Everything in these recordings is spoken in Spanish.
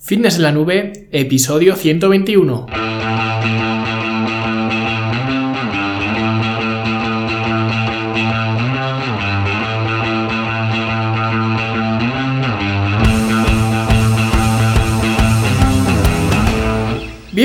Fitness en la nube, episodio 121.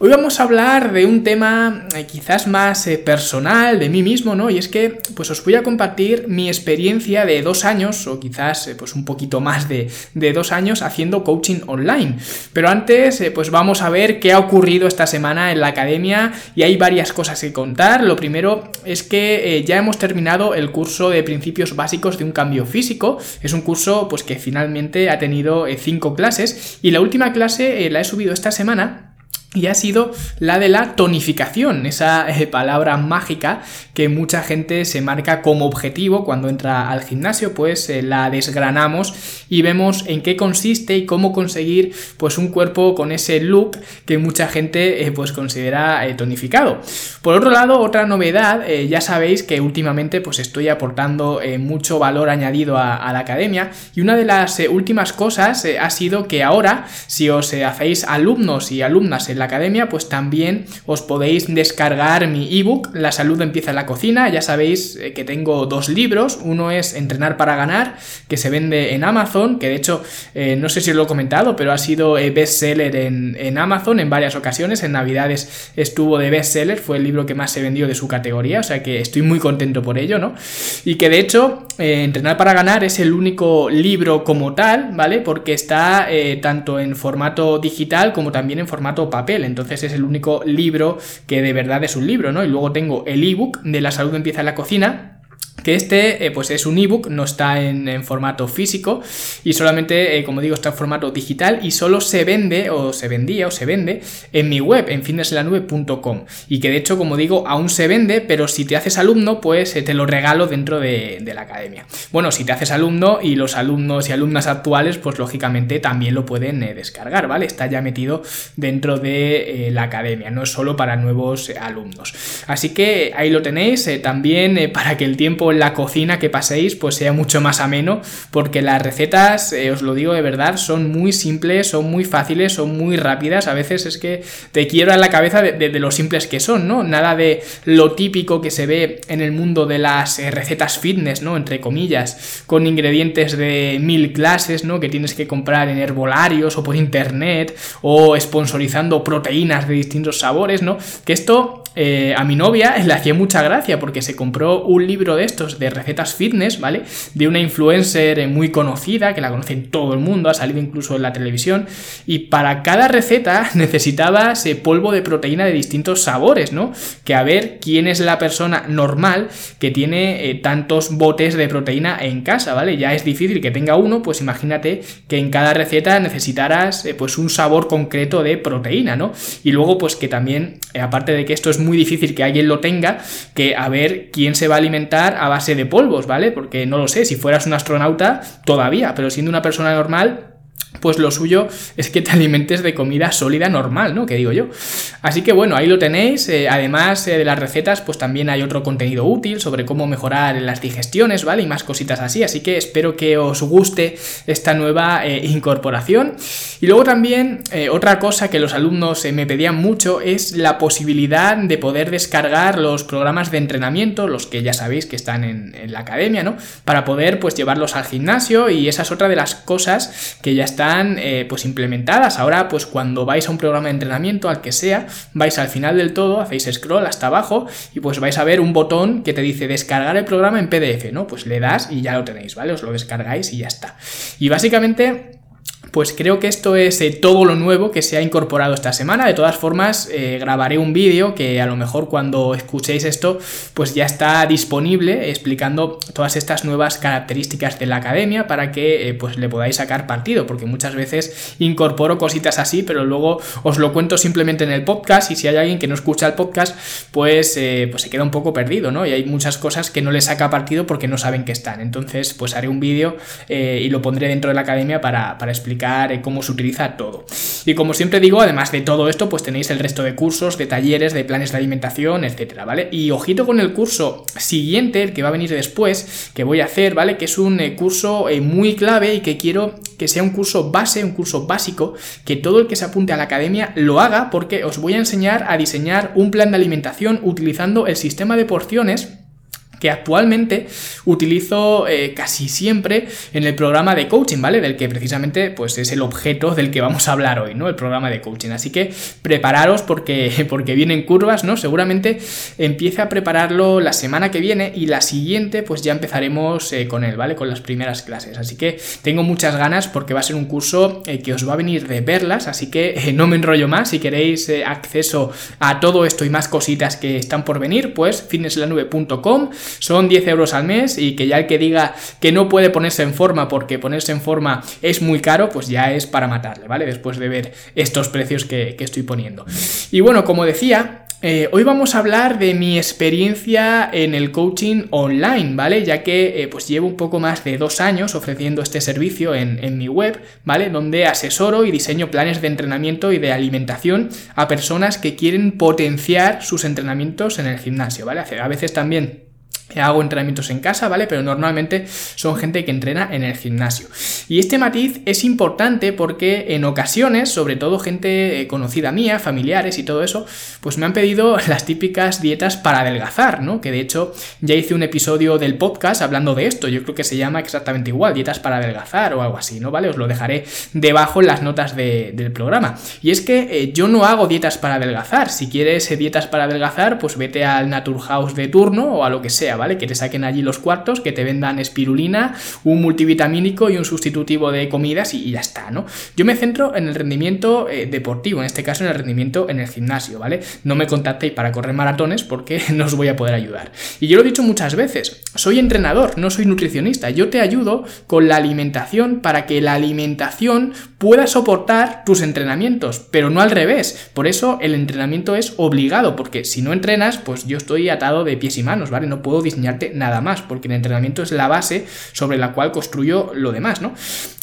Hoy vamos a hablar de un tema eh, quizás más eh, personal de mí mismo, ¿no? Y es que pues os voy a compartir mi experiencia de dos años o quizás eh, pues un poquito más de, dos años haciendo coaching online. Pero antes pues vamos a ver qué ha ocurrido esta semana en la academia y hay varias cosas que contar. Lo primero es que ya hemos terminado el curso de principios básicos de un cambio físico. Es un curso pues que finalmente ha tenido cinco clases y la última clase la he subido esta semana y ha sido la de la tonificación, esa eh, palabra mágica que mucha gente se marca como objetivo cuando entra al gimnasio, pues eh, la desgranamos y vemos en qué consiste y cómo conseguir pues un cuerpo con ese look que mucha gente eh, pues considera tonificado. Por otro lado, otra novedad, ya sabéis que últimamente pues estoy aportando mucho valor añadido a, a, la academia y una de las últimas cosas ha sido que ahora si os hacéis alumnos y alumnas en la academia, pues también os podéis descargar mi ebook, La salud empieza en la cocina. Ya sabéis eh, que tengo dos libros. Uno es Entrenar para ganar, que se vende en Amazon, que de hecho, eh, no sé si os lo he comentado, pero ha sido eh, bestseller en, en Amazon en varias ocasiones. En Navidades estuvo de bestseller, fue el libro que más se vendió de su categoría, o sea que estoy muy contento por ello, ¿no? Y que de hecho, Entrenar para ganar es el único libro como tal, ¿vale? Porque está tanto en formato digital como también en formato papel. Entonces es el único libro que de verdad es un libro, ¿no? Y luego tengo el ebook de La salud empieza en la cocina que este eh, pues es un ebook, no está en, formato físico y solamente, eh, como digo, está en formato digital y solo se vende o se vendía o se vende en mi web, en fitnesselanube.com y que de hecho, como digo, aún se vende, pero si te haces alumno, pues eh, te lo regalo dentro de, la academia. Bueno, si te haces alumno y los alumnos y alumnas actuales, pues lógicamente también lo pueden descargar, ¿vale? Está ya metido dentro de la academia, no es solo para nuevos alumnos. Así que ahí lo tenéis, también para que el tiempo la cocina que paséis pues sea mucho más ameno porque las recetas, eh, os lo digo de verdad, son muy simples, son muy fáciles, son muy rápidas, a veces es que te quiebra la cabeza de, lo simples que son, ¿no? Nada de lo típico que se ve en el mundo de las eh, recetas fitness, ¿no? Entre comillas, con ingredientes de mil clases, ¿no? Que tienes que comprar en herbolarios o por internet o sponsorizando proteínas de distintos sabores, ¿no? Que esto eh, a mi novia le hacía mucha gracia porque se compró un libro de estos de recetas fitness, ¿vale? De una influencer eh, muy conocida, que la conoce todo el mundo, ha salido incluso en la televisión, y para cada receta necesitabas polvo de proteína de distintos sabores, ¿no? Que a ver quién es la persona normal que tiene eh, tantos botes de proteína en casa, ¿vale? Ya es difícil que tenga uno, pues imagínate que en cada receta necesitaras pues un sabor concreto de proteína, ¿no? Y luego pues que también, aparte de que esto es difícil que alguien lo tenga, que a ver quién se va a alimentar a base de polvos, ¿vale? Porque no lo sé, si fueras un astronauta, todavía, pero siendo una persona normal, pues lo suyo es que te alimentes de comida sólida normal, ¿no? Que digo yo. Así que bueno, ahí lo tenéis. Eh, además eh, de las recetas, pues también hay otro contenido útil sobre cómo mejorar las digestiones, ¿vale? Y más cositas así. Así que espero que os guste esta nueva eh, incorporación. Y luego también otra cosa que los alumnos me pedían mucho es la posibilidad de poder descargar los programas de entrenamiento, los que ya sabéis que están en, la academia, ¿no? Para poder pues llevarlos al gimnasio y esa es otra de las cosas que ya eh, pues implementadas. Ahora, pues cuando vais a un programa de entrenamiento, al que sea, vais al final del todo, hacéis scroll hasta abajo y pues vais a ver un botón que te dice descargar el programa en PDF, ¿no? Pues le das y ya lo tenéis, ¿vale? Os lo descargáis y ya está. Y básicamente pues creo que esto es eh, todo lo nuevo que se ha incorporado esta semana. De todas formas, eh, grabaré un vídeo que a lo mejor cuando escuchéis esto, pues ya está disponible explicando todas estas nuevas características de la academia para que eh, pues le podáis sacar partido, porque muchas veces incorporo cositas así, pero luego os lo cuento simplemente en el podcast y si hay alguien que no escucha el podcast, pues, pues se queda un poco perdido, ¿no? Y hay muchas cosas que no le saca partido porque no saben que están. Entonces, pues haré un vídeo y lo pondré dentro de la academia para, para explicar eh, cómo se utiliza todo. Y como siempre digo, además de todo esto, pues tenéis el resto de cursos, de talleres, de planes de alimentación, etcétera, ¿vale? Y ojito con el curso siguiente, el que va a venir después, que voy a hacer, ¿vale? Que es un eh, curso eh, muy clave y que quiero que sea un curso base, un curso básico, que todo el que se apunte a la academia lo haga porque os voy a enseñar a diseñar un plan de alimentación utilizando el sistema de porciones que actualmente utilizo eh, casi siempre en el programa de coaching, ¿vale? Del que precisamente pues es el objeto del que vamos a hablar hoy, ¿no? El programa de coaching. Así que prepararos porque, porque vienen curvas, ¿no? Seguramente empiece a prepararlo la semana que viene y la siguiente pues ya empezaremos eh, con él, ¿vale? Con las primeras clases. Así que tengo muchas ganas porque va a ser un curso eh, que os va a venir de verlas, así que no me enrollo más. Si queréis acceso a todo esto y más cositas que están por venir, pues fitnesslanube.com son 10 euros al mes y que ya el que diga que no puede ponerse en forma porque ponerse en forma es muy caro, pues ya es para matarle, ¿vale? Después de ver estos precios que, estoy poniendo. Y bueno, como decía, eh, hoy vamos a hablar de mi experiencia en el coaching online, ¿vale? Ya que eh, pues llevo un poco más de dos años ofreciendo este servicio en, en, mi web, ¿vale? Donde asesoro y diseño planes de entrenamiento y de alimentación a personas que quieren potenciar sus entrenamientos en el gimnasio, ¿vale? A veces también hago entrenamientos en casa, ¿vale? Pero normalmente son gente que entrena en el gimnasio. Y este matiz es importante porque en ocasiones, sobre todo gente eh, conocida mía, familiares y todo eso, pues me han pedido las típicas dietas para adelgazar, ¿no? Que de hecho ya hice un episodio del podcast hablando de esto, yo creo que se llama exactamente igual, dietas para adelgazar o algo así, ¿no? ¿Vale? Os lo dejaré debajo en las notas del programa. Y es que eh, yo no hago dietas para adelgazar, si quieres eh, dietas para adelgazar, pues vete al Naturhaus de turno o a lo que sea, ¿vale? Que te saquen allí los cuartos, que te vendan espirulina, un multivitamínico y un sustitutivo de comidas y, ya está, ¿no? Yo me centro en el rendimiento eh, deportivo, en este caso en el rendimiento en el gimnasio, ¿vale? No me contactéis para correr maratones porque no os voy a poder ayudar. Y yo lo he dicho muchas veces, soy entrenador, no soy nutricionista. Yo te ayudo con la alimentación para que la alimentación pueda soportar tus entrenamientos, pero no al revés. Por eso el entrenamiento es obligado, porque si no entrenas, pues yo estoy atado de pies y manos, ¿vale? No puedo diseñarte nada más, porque el entrenamiento es la base sobre la cual construyo lo demás, ¿no?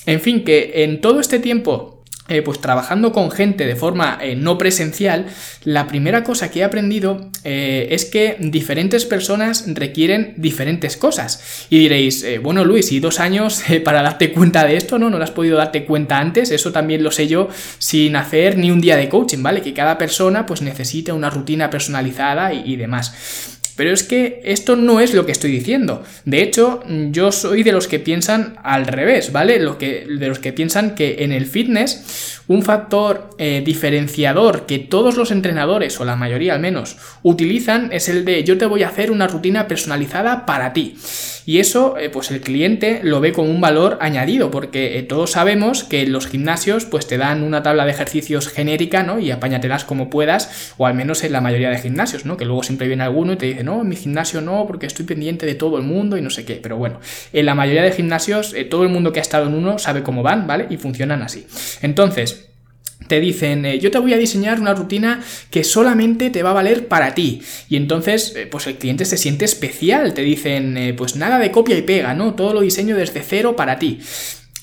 En fin, que en todo este tiempo eh, pues trabajando con gente de forma eh, no presencial, la primera cosa que he aprendido eh, es que diferentes personas requieren diferentes cosas. Y diréis, bueno Luis, ¿y dos años para darte cuenta de esto? ¿No? ¿No has podido darte cuenta antes? Eso también lo sé yo sin hacer ni un día de coaching, ¿vale? Que cada persona pues necesita una rutina personalizada y demás. Pero es que esto no es lo que estoy diciendo. De hecho, yo soy de los que piensan al revés, ¿vale? Que, de los que piensan que en el fitness un factor eh, diferenciador que todos los entrenadores, o la mayoría al menos, utilizan es el de yo te voy a hacer una rutina personalizada para ti. Y eso, eh, pues el cliente lo ve como un valor añadido, porque eh, todos sabemos que los gimnasios pues te dan una tabla de ejercicios genérica, ¿no? Y apáñatelas como puedas, o al menos en la mayoría de gimnasios, ¿no? Que luego siempre viene alguno y te dice, no, en mi gimnasio no, porque estoy pendiente de todo el mundo y no sé qué. Pero bueno, en la mayoría de gimnasios, eh, todo el mundo que ha estado en uno sabe cómo van, ¿vale? Y funcionan así. Entonces, te dicen, eh, yo te voy a diseñar una rutina que solamente te va a valer para ti. Y entonces, eh, pues el cliente se siente especial. Te dicen, eh, pues nada de copia y pega, ¿no? Todo lo diseño desde cero para ti.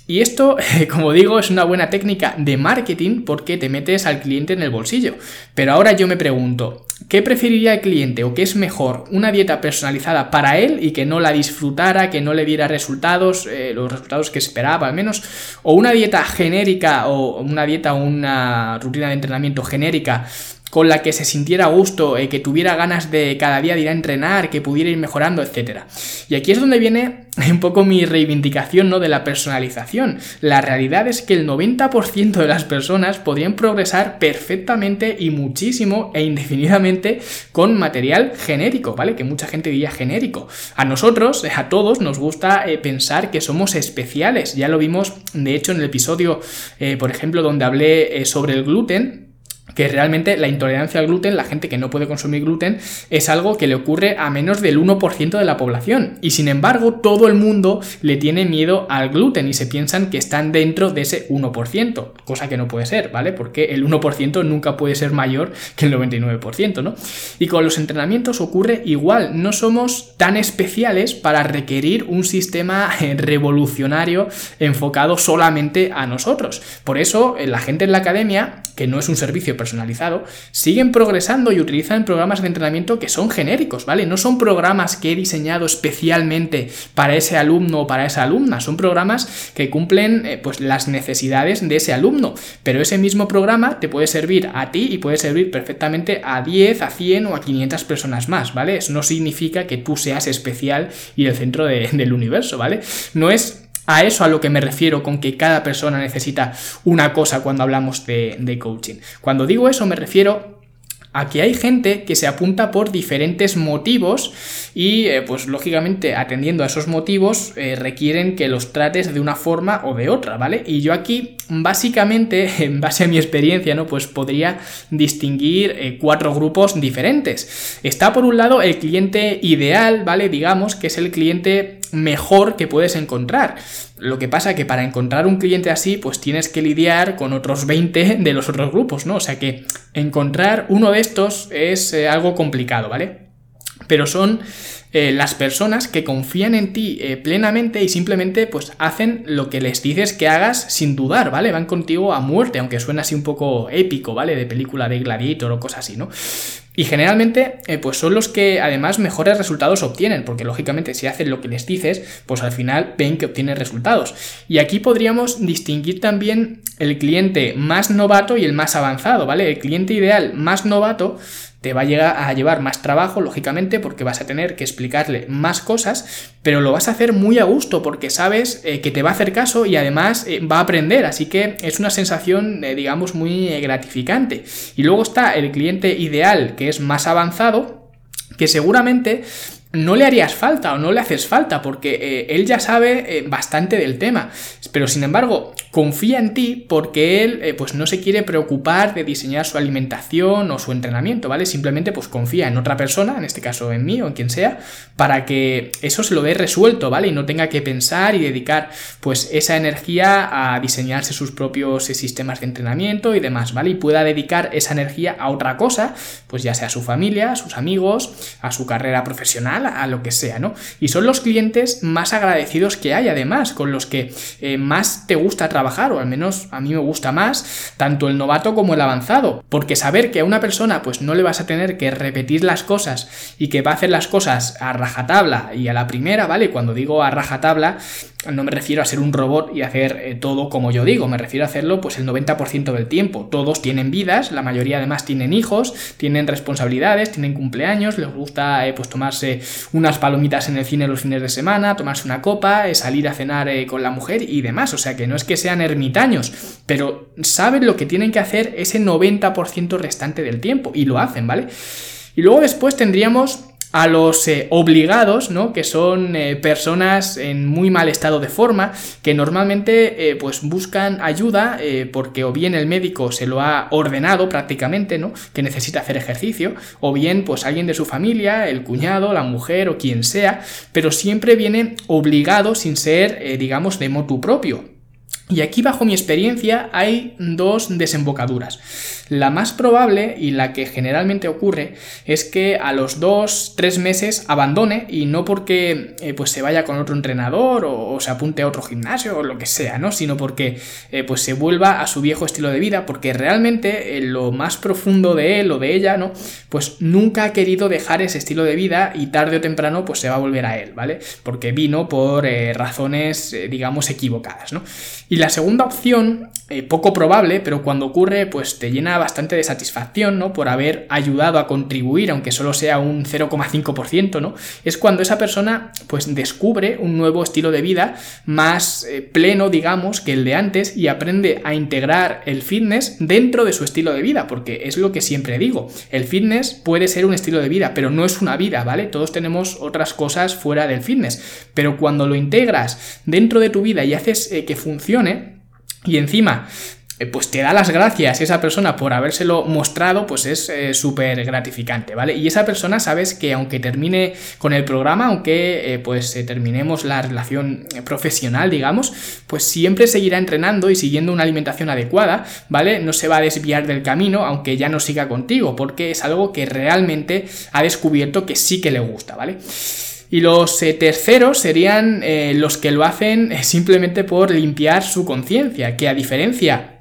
Y esto, como digo, es una buena técnica de marketing porque te metes al cliente en el bolsillo. Pero ahora yo me pregunto, ¿qué preferiría el cliente o qué es mejor? ¿Una dieta personalizada para él y que no la disfrutara, que no le diera resultados, eh, los resultados que esperaba al menos? ¿O una dieta genérica o una dieta o una rutina de entrenamiento genérica con la que se sintiera a gusto, eh, que tuviera ganas de cada día de ir a entrenar, que pudiera ir mejorando, etc. Y aquí es donde viene un poco mi reivindicación ¿no? de la personalización. La realidad es que el 90% de las personas podrían progresar perfectamente y muchísimo e indefinidamente con material genérico, ¿vale? Que mucha gente diría genérico. A nosotros, a todos, nos gusta eh, pensar que somos especiales. Ya lo vimos, de hecho, en el episodio, eh, por ejemplo, donde hablé sobre el gluten que realmente la intolerancia al gluten, la gente que no puede consumir gluten, es algo que le ocurre a menos del 1% de la población. Y sin embargo, todo el mundo le tiene miedo al gluten y se piensan que están dentro de ese 1%, cosa que no puede ser, ¿vale? Porque el 1% nunca puede ser mayor que el 99%, ¿no? Y con los entrenamientos ocurre igual, no somos tan especiales para requerir un sistema eh, revolucionario enfocado solamente a nosotros. Por eso, eh, la gente en la academia, que no es un servicio personal, personalizado, siguen progresando y utilizan programas de entrenamiento que son genéricos, ¿vale? No son programas que he diseñado especialmente para ese alumno o para esa alumna, son programas que cumplen eh, pues las necesidades de ese alumno, pero ese mismo programa te puede servir a ti y puede servir perfectamente a 10, a 100 o a 500 personas más, ¿vale? Eso no significa que tú seas especial y el centro del universo, ¿vale? No es a eso a lo que me refiero con que cada persona necesita una cosa cuando hablamos de, coaching. Cuando digo eso me refiero Aquí hay gente que se apunta por diferentes motivos y eh, pues lógicamente atendiendo a esos motivos eh, requieren que los trates de una forma o de otra, ¿vale? Y yo aquí básicamente en base a mi experiencia, ¿no? Pues podría distinguir eh, cuatro grupos diferentes. Está por un lado el cliente ideal, ¿vale? Digamos que es el cliente mejor que puedes encontrar. Lo que pasa que para encontrar un cliente así, pues tienes que lidiar con otros 20 de los otros grupos, ¿no? O sea que encontrar uno de estos es eh, algo complicado, ¿vale? Pero son eh, las personas que confían en ti eh, plenamente y simplemente pues hacen lo que les dices que hagas sin dudar, ¿vale? Van contigo a muerte, aunque suena así un poco épico, ¿vale? De película de Gladiator o cosas así, ¿no? Y generalmente, eh, pues son los que además mejores resultados obtienen, porque lógicamente si hacen lo que les dices, pues al final ven que obtienen resultados. Y aquí podríamos distinguir también el cliente más novato y el más avanzado, ¿vale? El cliente ideal más novato te va a, llegar a llevar más trabajo, lógicamente, porque vas a tener que explicarle más cosas, pero lo vas a hacer muy a gusto porque sabes eh, que te va a hacer caso y además eh, va a aprender, así que es una sensación, eh, digamos, muy gratificante. Y luego está el cliente ideal, que es más avanzado, que seguramente no le harías falta o no le haces falta porque eh, él ya sabe eh, bastante del tema, pero sin embargo confía en ti porque él eh, pues no se quiere preocupar de diseñar su alimentación o su entrenamiento, ¿vale? Simplemente pues confía en otra persona, en este caso en mí o en quien sea, para que eso se lo dé resuelto, ¿vale? Y no tenga que pensar y dedicar pues esa energía a diseñarse sus propios sistemas de entrenamiento y demás, ¿vale? Y pueda dedicar esa energía a otra cosa, pues ya sea a su familia, a sus amigos, a su carrera profesional, a lo que sea, ¿no? Y son los clientes más agradecidos que hay, además, con los que eh, más te gusta trabajar, o al menos a mí me gusta más, tanto el novato como el avanzado, porque saber que a una persona pues no le vas a tener que repetir las cosas y que va a hacer las cosas a rajatabla y a la primera, ¿vale? Cuando digo a rajatabla, no me refiero a ser un robot y hacer eh, todo como yo digo, me refiero a hacerlo pues el 90% del tiempo. Todos tienen vidas, la mayoría además tienen hijos, tienen responsabilidades, tienen cumpleaños, les gusta eh, pues tomarse unas palomitas en el cine los fines de semana, tomarse una copa, eh, salir a cenar con la mujer y demás. O sea que no es que sean ermitaños, pero saben lo que tienen que hacer ese 90% restante del tiempo y lo hacen, ¿vale? Y luego después tendríamos a los eh, obligados, ¿no? Que son eh, personas en muy mal estado de forma, que normalmente eh, pues buscan ayuda porque o bien el médico se lo ha ordenado prácticamente, ¿no? Que necesita hacer ejercicio, o bien pues alguien de su familia, el cuñado, la mujer o quien sea, pero siempre viene obligado sin ser, digamos, de motu propio. Y aquí bajo mi experiencia hay dos desembocaduras. La más probable y la que generalmente ocurre es que a los dos, tres meses abandone y no porque eh, pues se vaya con otro entrenador o, se apunte a otro gimnasio o lo que sea, ¿no? Sino porque eh, pues se vuelva a su viejo estilo de vida porque realmente en lo más profundo de él o de ella, ¿no? Pues nunca ha querido dejar ese estilo de vida y tarde o temprano pues se va a volver a él, ¿vale? Porque vino por eh, razones digamos equivocadas, ¿no? Y la segunda opción eh, poco probable, pero cuando ocurre, pues te llena bastante de satisfacción, ¿no? Por haber ayudado a contribuir, aunque solo sea un 0,5%, ¿no? Es cuando esa persona, pues descubre un nuevo estilo de vida más eh, pleno, digamos, que el de antes y aprende a integrar el fitness dentro de su estilo de vida, porque es lo que siempre digo, el fitness puede ser un estilo de vida, pero no es una vida, ¿vale? Todos tenemos otras cosas fuera del fitness, pero cuando lo integras dentro de tu vida y haces eh, que funcione, y encima pues te da las gracias esa persona por habérselo mostrado, pues es eh, súper gratificante, ¿vale? Y esa persona sabes que aunque termine con el programa, aunque eh, pues terminemos la relación profesional, digamos, pues siempre seguirá entrenando y siguiendo una alimentación adecuada, ¿vale? No se va a desviar del camino, aunque ya no siga contigo, porque es algo que realmente ha descubierto que sí que le gusta, ¿vale? Y los terceros serían los que lo hacen simplemente por limpiar su conciencia, que a diferencia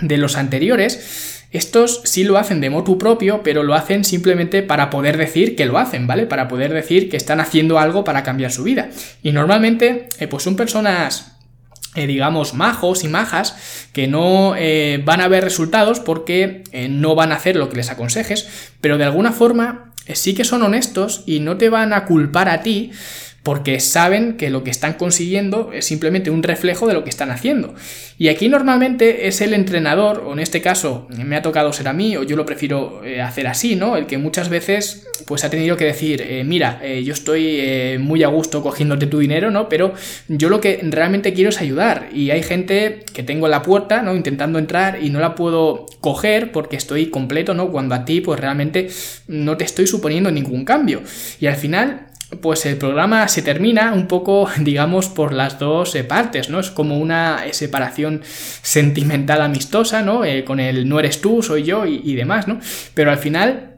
de los anteriores, estos sí lo hacen de motu propio, pero lo hacen simplemente para poder decir que lo hacen, ¿vale? Para poder decir que están haciendo algo para cambiar su vida. Y normalmente, eh, pues son personas eh, digamos, majos y majas que no eh, van a ver resultados porque no van a hacer lo que les aconsejes, pero de alguna forma sí que son honestos y no te van a culpar a ti porque saben que lo que están consiguiendo es simplemente un reflejo de lo que están haciendo. Y aquí normalmente es el entrenador, o en este caso me ha tocado ser a mí, o yo lo prefiero eh, hacer así, ¿no? El que muchas veces pues ha tenido que decir, eh, mira, eh, yo estoy muy a gusto cogiéndote tu dinero, ¿no? Pero yo lo que realmente quiero es ayudar. Y hay gente que tengo en la puerta, ¿no? Intentando entrar y no la puedo coger porque estoy completo, ¿no? Cuando a ti pues realmente no te estoy suponiendo ningún cambio. Y al final pues el programa se termina un poco, digamos, por las dos eh, partes, ¿no? Es como una eh, separación sentimental amistosa, ¿no? Eh, con el no eres tú, soy yo y, demás, ¿no? Pero al final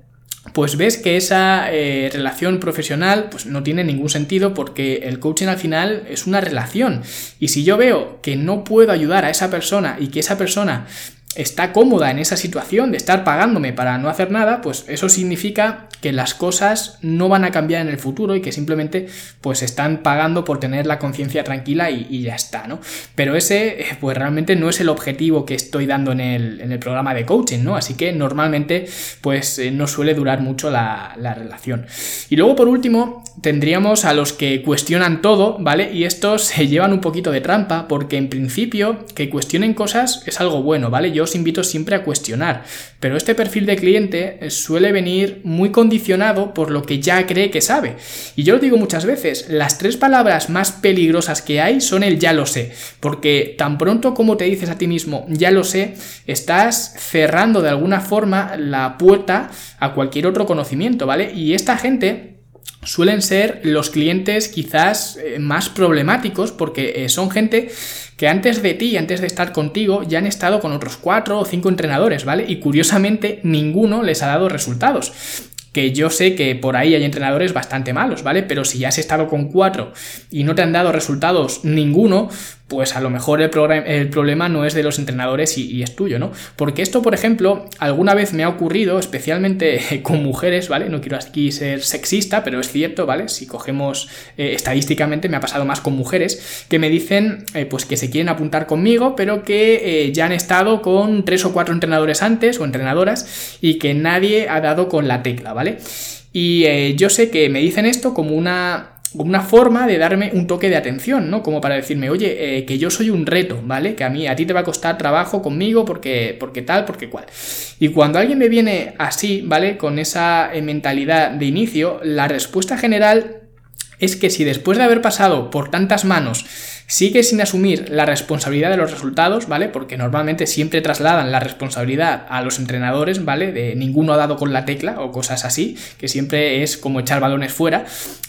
pues ves que esa relación profesional pues no tiene ningún sentido porque el coaching al final es una relación y si yo veo que no puedo ayudar a esa persona y que esa persona está cómoda en esa situación de estar pagándome para no hacer nada, pues eso significa que las cosas no van a cambiar en el futuro y que simplemente pues están pagando por tener la conciencia tranquila y, ya está, ¿no? Pero ese eh, pues realmente no es el objetivo que estoy dando en el, en el programa de coaching, ¿no? Así que normalmente pues eh, no suele durar mucho la, la relación. Y luego por último tendríamos a los que cuestionan todo, ¿vale? Y estos se llevan un poquito de trampa porque en principio que cuestionen cosas es algo bueno, ¿vale? Yo os invito siempre a cuestionar, pero este perfil de cliente eh, suele venir muy condicionado por lo que ya cree que sabe. Y yo lo digo muchas veces, las tres palabras más peligrosas que hay son el ya lo sé, porque tan pronto como te dices a ti mismo ya lo sé, estás cerrando de alguna forma la puerta a cualquier otro conocimiento, ¿vale? Y esta gente suelen ser los clientes quizás eh, más problemáticos porque eh, son gente que antes de ti, antes de estar contigo, ya han estado con otros cuatro o cinco entrenadores, ¿vale? Y curiosamente ninguno les ha dado resultados que yo sé que por ahí hay entrenadores bastante malos, ¿vale? Pero si ya has estado con cuatro y no te han dado resultados ninguno, pues a lo mejor el, problema no es de los entrenadores y, es tuyo, ¿no? Porque esto, por ejemplo, alguna vez me ha ocurrido, especialmente con mujeres, ¿vale? No quiero aquí ser sexista, pero es cierto, ¿vale? Si cogemos eh, estadísticamente, me ha pasado más con mujeres que me dicen, eh, pues que se quieren apuntar conmigo, pero que eh, ya han estado con tres o cuatro entrenadores antes o entrenadoras y que nadie ha dado con la tecla, ¿vale? Y yo sé que me dicen esto como una una forma de darme un toque de atención, ¿no? Como para decirme, oye, eh, que yo soy un reto, ¿vale? Que a mí, a ti te va a costar trabajo conmigo porque, porque tal, porque cual. Y cuando alguien me viene así, ¿vale? Con esa eh, mentalidad de inicio, la respuesta general es que si después de haber pasado por tantas manos sigue sin asumir la responsabilidad de los resultados, ¿vale? Porque normalmente siempre trasladan la responsabilidad a los entrenadores, ¿vale? De ninguno ha dado con la tecla o cosas así, que siempre es como echar balones fuera,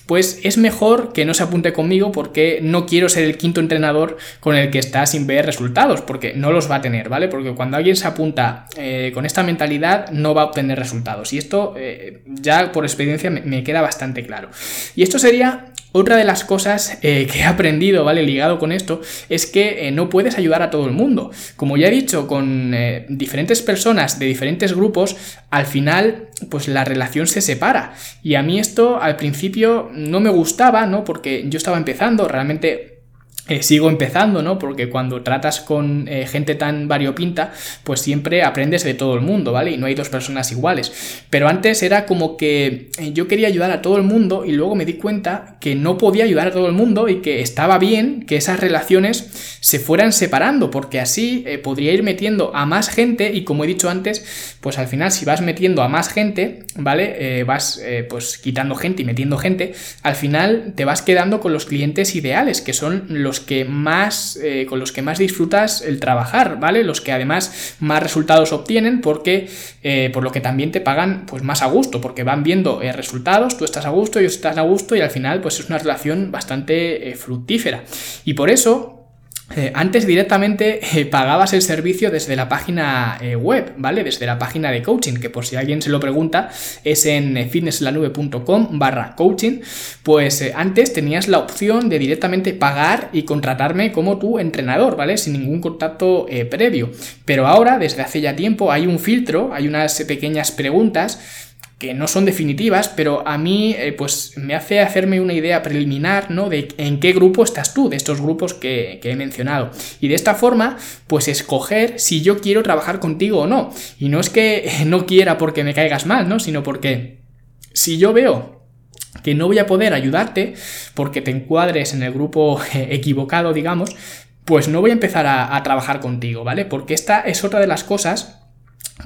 pues es mejor que no se apunte conmigo porque no quiero ser el quinto entrenador con el que está sin ver resultados, porque no los va a tener, ¿vale? Porque cuando alguien se apunta eh, con esta mentalidad no va a obtener resultados. Y esto eh, ya por experiencia me, me queda bastante claro. Y esto sería otra de las cosas eh, que he aprendido, ¿vale? Ligado con esto, es que eh, no puedes ayudar a todo el mundo. Como ya he dicho, con eh, diferentes personas de diferentes grupos, al final, pues la relación se separa. Y a mí esto al principio no me gustaba, ¿no? Porque yo estaba empezando, realmente eh, sigo empezando, ¿no? Porque cuando tratas con eh, gente tan variopinta, pues siempre aprendes de todo el mundo, ¿vale? Y no hay dos personas iguales. Pero antes era como que eh, yo quería ayudar a todo el mundo y luego me di cuenta que no podía ayudar a todo el mundo y que estaba bien que esas relaciones se fueran separando, porque así podría ir metiendo a más gente y como he dicho antes, pues al final si vas metiendo a más gente, ¿vale? vas pues quitando gente y metiendo gente, al final te vas quedando con los clientes ideales, que son los que más, eh, con los que más disfrutas el trabajar, ¿vale? Los que además más resultados obtienen porque, eh, por lo que también te pagan pues más a gusto, porque van viendo eh, resultados, tú estás a gusto, ellos están a gusto y al final pues es una relación bastante fructífera. Y por eso eh, antes directamente eh, pagabas el servicio desde la página eh, web, ¿vale? Desde la página de coaching, que por si alguien se lo pregunta, es en fitnesslanube.com barra coaching. Pues antes tenías la opción de directamente pagar y contratarme como tu entrenador, ¿vale? Sin ningún contacto previo. Pero ahora, desde hace ya tiempo, hay un filtro, hay unas pequeñas preguntas que no son definitivas, pero a mí eh, pues me hace hacerme una idea preliminar, ¿no? De en qué grupo estás tú, de estos grupos que, he mencionado. Y de esta forma, pues escoger si yo quiero trabajar contigo o no. Y no es que no quiera porque me caigas mal, ¿no? Sino porque si yo veo que no voy a poder ayudarte porque te encuadres en el grupo equivocado, digamos, pues no voy a empezar a trabajar contigo, ¿vale? Porque esta es otra de las cosas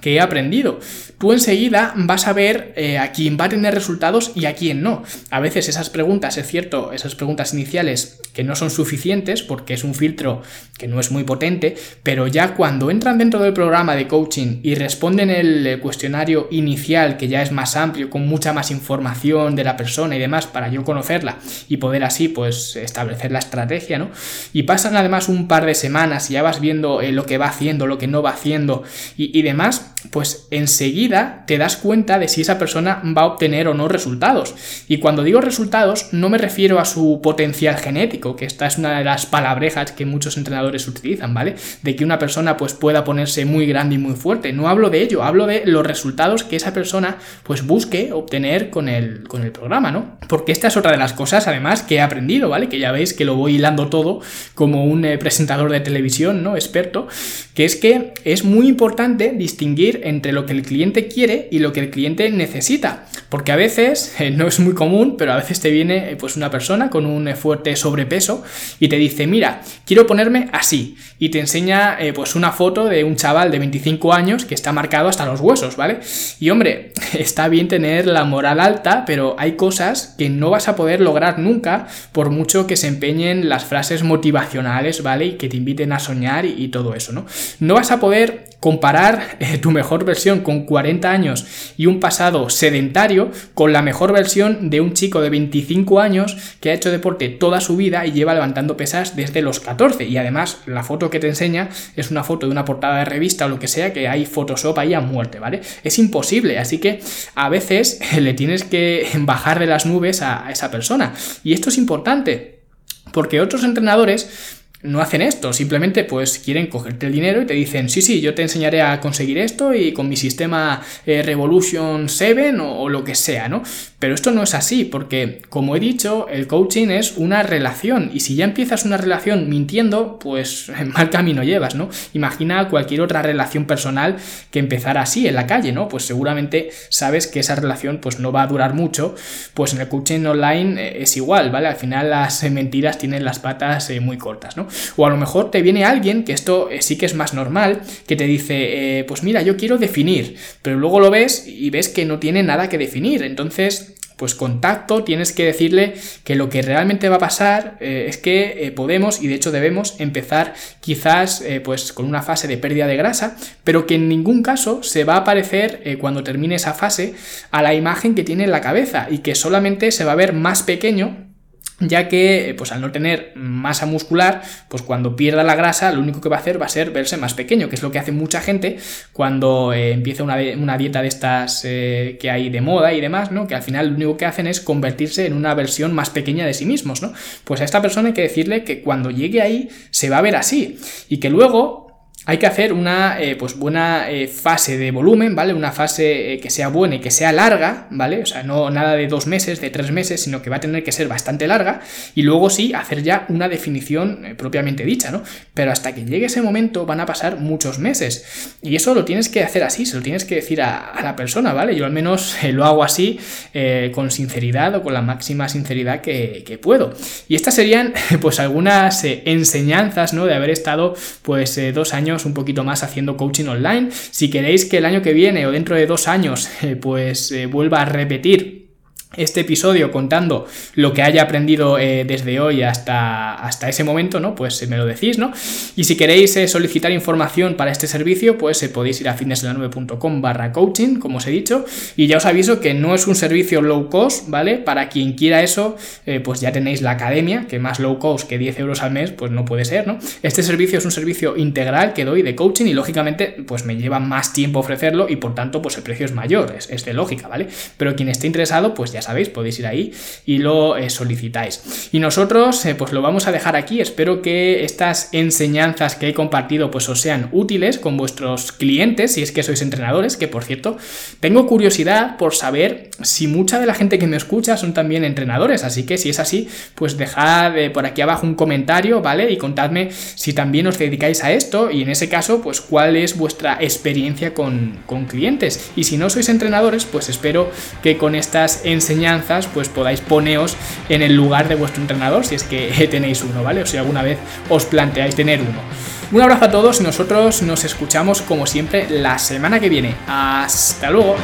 que he aprendido. Tú enseguida vas a ver eh, a quién va a tener resultados y a quién no. A veces esas preguntas, es cierto, esas preguntas iniciales que no son suficientes porque es un filtro que no es muy potente, pero ya cuando entran dentro del programa de coaching y responden el cuestionario inicial que ya es más amplio, con mucha más información de la persona y demás para yo conocerla y poder así pues establecer la estrategia, ¿no? Y pasan además un par de semanas y ya vas viendo eh, lo que va haciendo, lo que no va haciendo y demás, pues enseguida te das cuenta de si esa persona va a obtener o no resultados. Y cuando digo resultados, no me refiero a su potencial genético, que esta es una de las palabrejas que muchos entrenadores utilizan, ¿vale? De que una persona pues pueda ponerse muy grande y muy fuerte. No hablo de ello, hablo de los resultados que esa persona pues busque obtener con el, con el programa, ¿no? Porque esta es otra de las cosas, además, que he aprendido, ¿vale? Que ya veis que lo voy hilando todo como un eh, presentador de televisión, ¿no? Experto, que es que es muy importante distinguir entre lo que el cliente quiere y lo que el cliente necesita. Porque a veces, eh, no es muy común, pero a veces te viene eh, pues una persona con un eh, fuerte sobrepeso y te dice, mira, quiero ponerme así. Y te enseña pues una foto de un chaval de 25 años que está marcado hasta los huesos, ¿vale? Y hombre, está bien tener la moral alta, pero hay cosas que no vas a poder lograr nunca por mucho que se empeñen las frases motivacionales, ¿vale? Y que te inviten a soñar y, y todo eso, ¿no? No vas a poder comparar eh, tu mejor versión con 40 años y un pasado sedentario con la mejor versión de un chico de 25 años que ha hecho deporte toda su vida y lleva levantando pesas desde los 14 y además la foto que te enseña es una foto de una portada de revista o lo que sea que hay Photoshop ahí a muerte, ¿vale? Es imposible, así que a veces le tienes que bajar de las nubes a esa persona y esto es importante porque otros entrenadores no hacen esto, simplemente pues quieren cogerte el dinero y te dicen, sí, sí, yo te enseñaré a conseguir esto y con mi sistema eh, Revolution 7 o, lo que sea, ¿no? Pero esto no es así, porque como he dicho, el coaching es una relación y si ya empiezas una relación mintiendo, pues mal camino llevas, ¿no? Imagina cualquier otra relación personal que empezara así en la calle, ¿no? Pues seguramente sabes que esa relación pues no va a durar mucho, pues en el coaching online eh, es igual, ¿vale? Al final las mentiras tienen las patas eh, muy cortas, ¿no? O a lo mejor te viene alguien, que esto eh, sí que es más normal, que te dice, eh, pues mira, yo quiero definir, pero luego lo ves y ves que no tiene nada que definir. Entonces, pues contacto, tienes que decirle que lo que realmente va a pasar eh, es que podemos y de hecho debemos empezar quizás pues con una fase de pérdida de grasa, pero que en ningún caso se va a parecer cuando termine esa fase a la imagen que tiene en la cabeza y que solamente se va a ver más pequeño ya que eh, pues al no tener masa muscular, pues cuando pierda la grasa lo único que va a hacer va a ser verse más pequeño, que es lo que hace mucha gente cuando eh, empieza una, dieta de estas eh, que hay de moda y demás, ¿no? Que al final lo único que hacen es convertirse en una versión más pequeña de sí mismos, ¿no? Pues a esta persona hay que decirle que cuando llegue ahí se va a ver así y que luego hay que hacer una eh, pues buena eh, fase de volumen, ¿vale? Una fase eh, que sea buena y que sea larga, ¿vale? O sea, no nada de dos meses, de tres meses, sino que va a tener que ser bastante larga y luego sí hacer ya una definición propiamente dicha, ¿no? Pero hasta que llegue ese momento van a pasar muchos meses y eso lo tienes que hacer así, se lo tienes que decir a, la persona, ¿vale? Yo al menos lo hago así con sinceridad o con la máxima sinceridad que, que puedo. Y estas serían pues algunas enseñanzas, ¿no? De haber estado pues dos años un poquito más haciendo coaching online. Si queréis que el año que viene o dentro de dos años eh, pues eh, vuelva a repetir este episodio contando lo que haya aprendido eh, desde hoy hasta, hasta ese momento, ¿no? Pues eh, me lo decís, ¿no? Y si queréis eh, solicitar información para este servicio, pues podéis ir a fitnesslanube.com barra coaching, como os he dicho, y ya os aviso que no es un servicio low cost, ¿vale? Para quien quiera eso, pues ya tenéis la academia, que más low cost que 10 euros al mes, pues no puede ser, ¿no? Este servicio es un servicio integral que doy de coaching y lógicamente, pues me lleva más tiempo ofrecerlo y por tanto, pues el precio es mayor, es, es de lógica, ¿vale? Pero quien esté interesado, pues ya sabéis, podéis ir ahí y lo eh, solicitáis. Y nosotros eh, pues lo vamos a dejar aquí, espero que estas enseñanzas que he compartido pues os sean útiles con vuestros clientes, si es que sois entrenadores, que por cierto, tengo curiosidad por saber si mucha de la gente que me escucha son también entrenadores, así que si es así, pues dejad eh, por aquí abajo un comentario, ¿vale? Y contadme si también os dedicáis a esto y en ese caso, pues cuál es vuestra experiencia con, con clientes. Y si no sois entrenadores, pues espero que con estas enseñanzas pues podáis poneos en el lugar de vuestro entrenador si es que tenéis uno, ¿vale? O si alguna vez os planteáis tener uno. Un abrazo a todos nosotros nos escuchamos como siempre la semana que viene. Hasta luego.